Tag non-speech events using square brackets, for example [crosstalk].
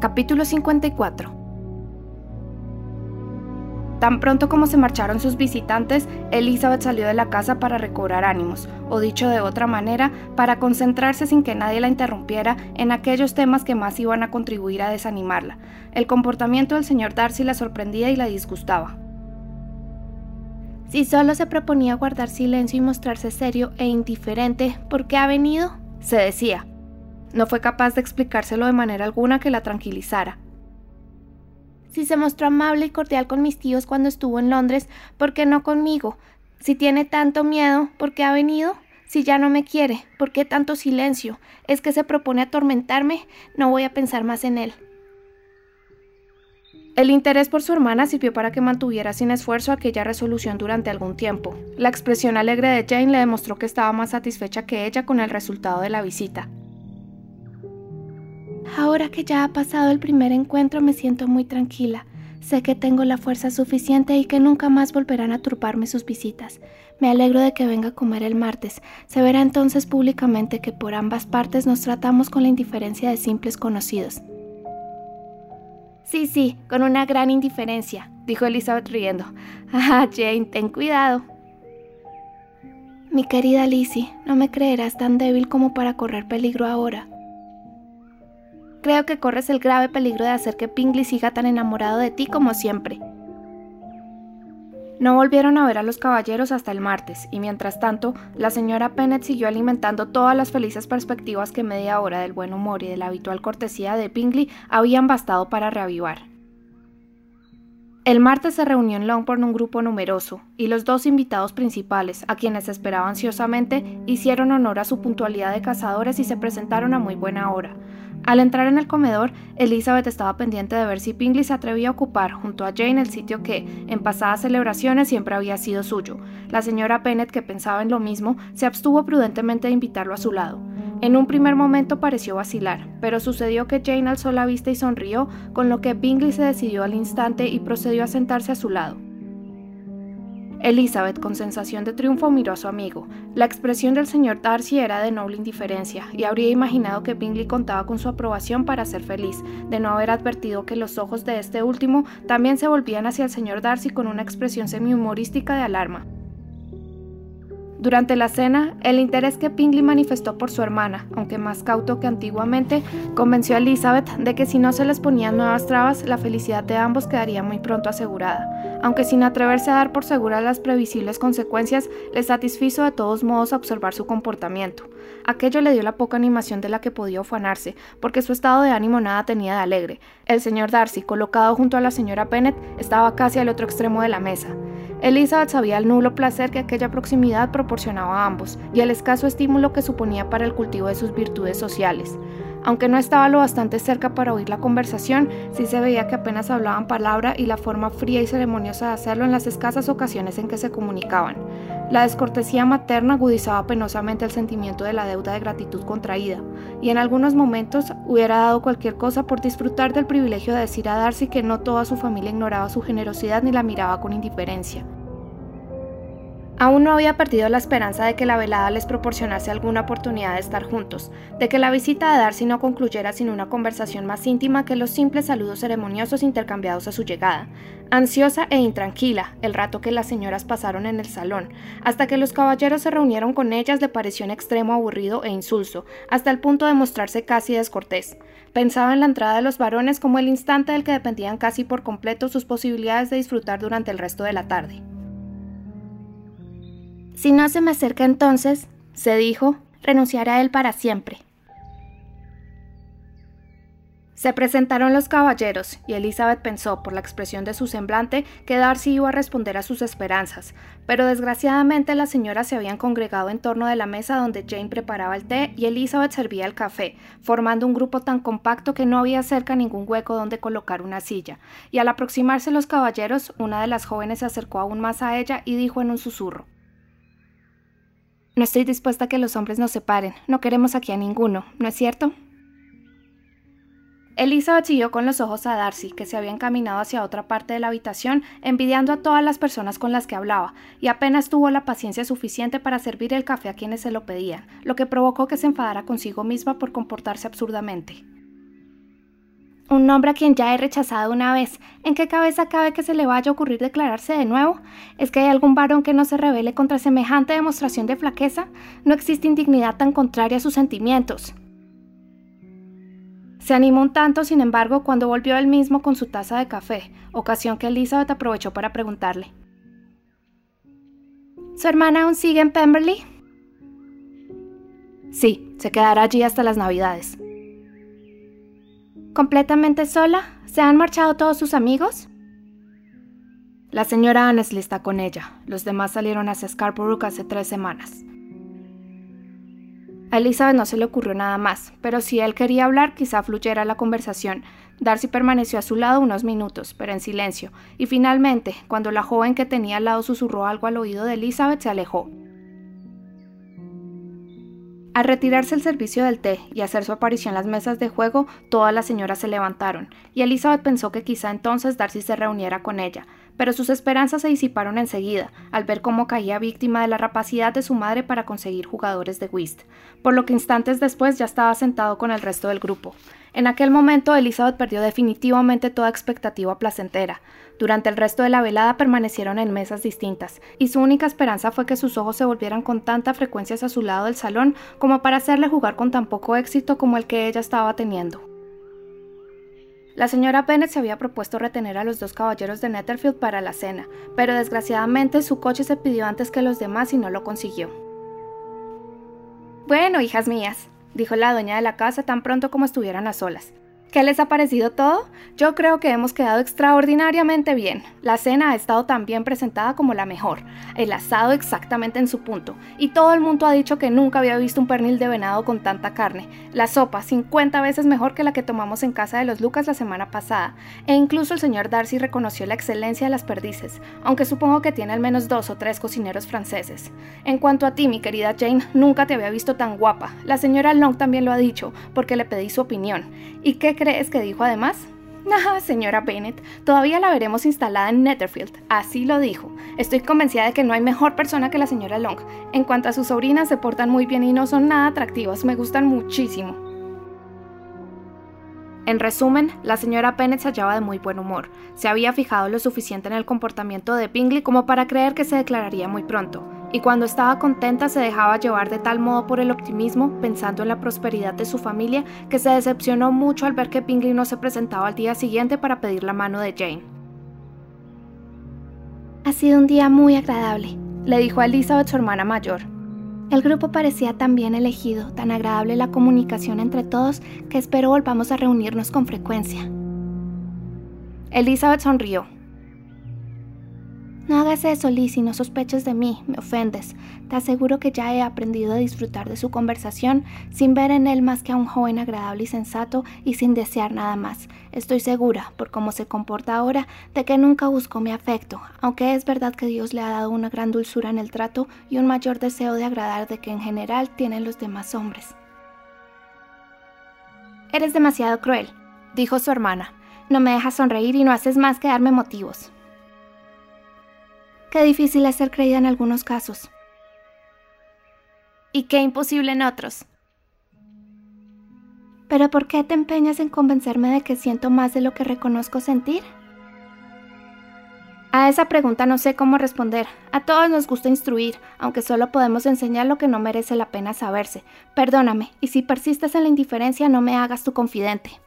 Capítulo 54 Tan pronto como se marcharon sus visitantes, Elizabeth salió de la casa para recobrar ánimos, o dicho de otra manera, para concentrarse sin que nadie la interrumpiera en aquellos temas que más iban a contribuir a desanimarla. El comportamiento del señor Darcy la sorprendía y la disgustaba. Si solo se proponía guardar silencio y mostrarse serio e indiferente, ¿por qué ha venido? se decía. No fue capaz de explicárselo de manera alguna que la tranquilizara. Si se mostró amable y cordial con mis tíos cuando estuvo en Londres, ¿por qué no conmigo? Si tiene tanto miedo, ¿por qué ha venido? Si ya no me quiere, ¿por qué tanto silencio? ¿Es que se propone atormentarme? No voy a pensar más en él. El interés por su hermana sirvió para que mantuviera sin esfuerzo aquella resolución durante algún tiempo. La expresión alegre de Jane le demostró que estaba más satisfecha que ella con el resultado de la visita. Ahora que ya ha pasado el primer encuentro me siento muy tranquila. Sé que tengo la fuerza suficiente y que nunca más volverán a turbarme sus visitas. Me alegro de que venga a comer el martes. Se verá entonces públicamente que por ambas partes nos tratamos con la indiferencia de simples conocidos. Sí, sí, con una gran indiferencia, dijo Elizabeth riendo. Ah, Jane, ten cuidado. Mi querida Lizzie, no me creerás tan débil como para correr peligro ahora. Creo que corres el grave peligro de hacer que Pingley siga tan enamorado de ti como siempre. No volvieron a ver a los caballeros hasta el martes, y mientras tanto, la señora Pennett siguió alimentando todas las felices perspectivas que media hora del buen humor y de la habitual cortesía de Pingley habían bastado para reavivar. El martes se reunió en Longbourn un grupo numeroso, y los dos invitados principales, a quienes esperaba ansiosamente, hicieron honor a su puntualidad de cazadores y se presentaron a muy buena hora, al entrar en el comedor, Elizabeth estaba pendiente de ver si Pingley se atrevía a ocupar junto a Jane el sitio que, en pasadas celebraciones, siempre había sido suyo. La señora Bennet, que pensaba en lo mismo, se abstuvo prudentemente de invitarlo a su lado. En un primer momento pareció vacilar, pero sucedió que Jane alzó la vista y sonrió, con lo que Bingley se decidió al instante y procedió a sentarse a su lado. Elizabeth, con sensación de triunfo, miró a su amigo. La expresión del señor Darcy era de noble indiferencia, y habría imaginado que Bingley contaba con su aprobación para ser feliz, de no haber advertido que los ojos de este último también se volvían hacia el señor Darcy con una expresión semi-humorística de alarma. Durante la cena, el interés que Pingley manifestó por su hermana, aunque más cauto que antiguamente, convenció a Elizabeth de que si no se les ponían nuevas trabas, la felicidad de ambos quedaría muy pronto asegurada. Aunque sin atreverse a dar por seguras las previsibles consecuencias, le satisfizo de todos modos observar su comportamiento. Aquello le dio la poca animación de la que podía ufanarse, porque su estado de ánimo nada tenía de alegre. El señor Darcy, colocado junto a la señora Bennet, estaba casi al otro extremo de la mesa. Elizabeth sabía el nulo placer que aquella proximidad proporcionaba a ambos y el escaso estímulo que suponía para el cultivo de sus virtudes sociales. Aunque no estaba lo bastante cerca para oír la conversación, sí se veía que apenas hablaban palabra y la forma fría y ceremoniosa de hacerlo en las escasas ocasiones en que se comunicaban. La descortesía materna agudizaba penosamente el sentimiento de la deuda de gratitud contraída, y en algunos momentos hubiera dado cualquier cosa por disfrutar del privilegio de decir a Darcy que no toda su familia ignoraba su generosidad ni la miraba con indiferencia. Aún no había perdido la esperanza de que la velada les proporcionase alguna oportunidad de estar juntos, de que la visita de Darcy no concluyera sin una conversación más íntima que los simples saludos ceremoniosos intercambiados a su llegada. Ansiosa e intranquila, el rato que las señoras pasaron en el salón, hasta que los caballeros se reunieron con ellas le pareció en extremo aburrido e insulso, hasta el punto de mostrarse casi descortés. Pensaba en la entrada de los varones como el instante del que dependían casi por completo sus posibilidades de disfrutar durante el resto de la tarde. Si no se me acerca entonces, se dijo, renunciaré a él para siempre. Se presentaron los caballeros, y Elizabeth pensó, por la expresión de su semblante, que Darcy iba a responder a sus esperanzas, pero desgraciadamente las señoras se habían congregado en torno de la mesa donde Jane preparaba el té y Elizabeth servía el café, formando un grupo tan compacto que no había cerca ningún hueco donde colocar una silla, y al aproximarse los caballeros, una de las jóvenes se acercó aún más a ella y dijo en un susurro no estoy dispuesta a que los hombres nos separen. No queremos aquí a ninguno, ¿no es cierto? Elizabeth siguió con los ojos a Darcy, que se había encaminado hacia otra parte de la habitación, envidiando a todas las personas con las que hablaba, y apenas tuvo la paciencia suficiente para servir el café a quienes se lo pedían, lo que provocó que se enfadara consigo misma por comportarse absurdamente. Un hombre a quien ya he rechazado una vez. ¿En qué cabeza cabe que se le vaya a ocurrir declararse de nuevo? ¿Es que hay algún varón que no se revele contra semejante demostración de flaqueza? No existe indignidad tan contraria a sus sentimientos. Se animó un tanto, sin embargo, cuando volvió él mismo con su taza de café, ocasión que Elizabeth aprovechó para preguntarle. ¿Su hermana aún sigue en Pemberley? Sí, se quedará allí hasta las Navidades. ¿Completamente sola? ¿Se han marchado todos sus amigos? La señora Annesley está con ella. Los demás salieron hacia Scarborough hace tres semanas. A Elizabeth no se le ocurrió nada más, pero si él quería hablar, quizá fluyera la conversación. Darcy permaneció a su lado unos minutos, pero en silencio, y finalmente, cuando la joven que tenía al lado susurró algo al oído de Elizabeth, se alejó. Al retirarse el servicio del té y hacer su aparición en las mesas de juego, todas las señoras se levantaron, y Elizabeth pensó que quizá entonces Darcy se reuniera con ella, pero sus esperanzas se disiparon enseguida, al ver cómo caía víctima de la rapacidad de su madre para conseguir jugadores de whist, por lo que instantes después ya estaba sentado con el resto del grupo. En aquel momento Elizabeth perdió definitivamente toda expectativa placentera. Durante el resto de la velada permanecieron en mesas distintas, y su única esperanza fue que sus ojos se volvieran con tanta frecuencia a su lado del salón como para hacerle jugar con tan poco éxito como el que ella estaba teniendo. La señora Bennett se había propuesto retener a los dos caballeros de Netherfield para la cena, pero desgraciadamente su coche se pidió antes que los demás y no lo consiguió. Bueno, hijas mías, dijo la dueña de la casa tan pronto como estuvieran a solas. ¿Qué les ha parecido todo? Yo creo que hemos quedado extraordinariamente bien. La cena ha estado tan bien presentada como la mejor, el asado exactamente en su punto, y todo el mundo ha dicho que nunca había visto un pernil de venado con tanta carne. La sopa, 50 veces mejor que la que tomamos en casa de los Lucas la semana pasada, e incluso el señor Darcy reconoció la excelencia de las perdices, aunque supongo que tiene al menos dos o tres cocineros franceses. En cuanto a ti, mi querida Jane, nunca te había visto tan guapa. La señora Long también lo ha dicho, porque le pedí su opinión. ¿Y qué crees que dijo además? [laughs] Ah, señora Bennett, todavía la veremos instalada en Netherfield. Así lo dijo. Estoy convencida de que no hay mejor persona que la señora Long. En cuanto a sus sobrinas, se portan muy bien y no son nada atractivas. Me gustan muchísimo. En resumen, la señora Bennett se hallaba de muy buen humor. Se había fijado lo suficiente en el comportamiento de Bingley como para creer que se declararía muy pronto y cuando estaba contenta se dejaba llevar de tal modo por el optimismo, pensando en la prosperidad de su familia, que se decepcionó mucho al ver que Bingley no se presentaba al día siguiente para pedir la mano de Jane. Ha sido un día muy agradable, le dijo a Elizabeth su hermana mayor. El grupo parecía tan bien elegido, tan agradable la comunicación entre todos, que espero volvamos a reunirnos con frecuencia. Elizabeth sonrió. No hagas eso, Lizzie, no sospeches de mí, me ofendes. Te aseguro que ya he aprendido a disfrutar de su conversación sin ver en él más que a un joven agradable y sensato y sin desear nada más. Estoy segura, por cómo se comporta ahora, de que nunca buscó mi afecto, aunque es verdad que Dios le ha dado una gran dulzura en el trato y un mayor deseo de agradar de que en general tienen los demás hombres. Eres demasiado cruel, dijo su hermana. No me dejas sonreír y no haces más que darme motivos. Qué difícil es ser creída en algunos casos. Y qué imposible en otros. ¿Pero por qué te empeñas en convencerme de que siento más de lo que reconozco sentir? A esa pregunta no sé cómo responder. A todos nos gusta instruir, aunque solo podemos enseñar lo que no merece la pena saberse. Perdóname, y si persistes en la indiferencia no me hagas tu confidente.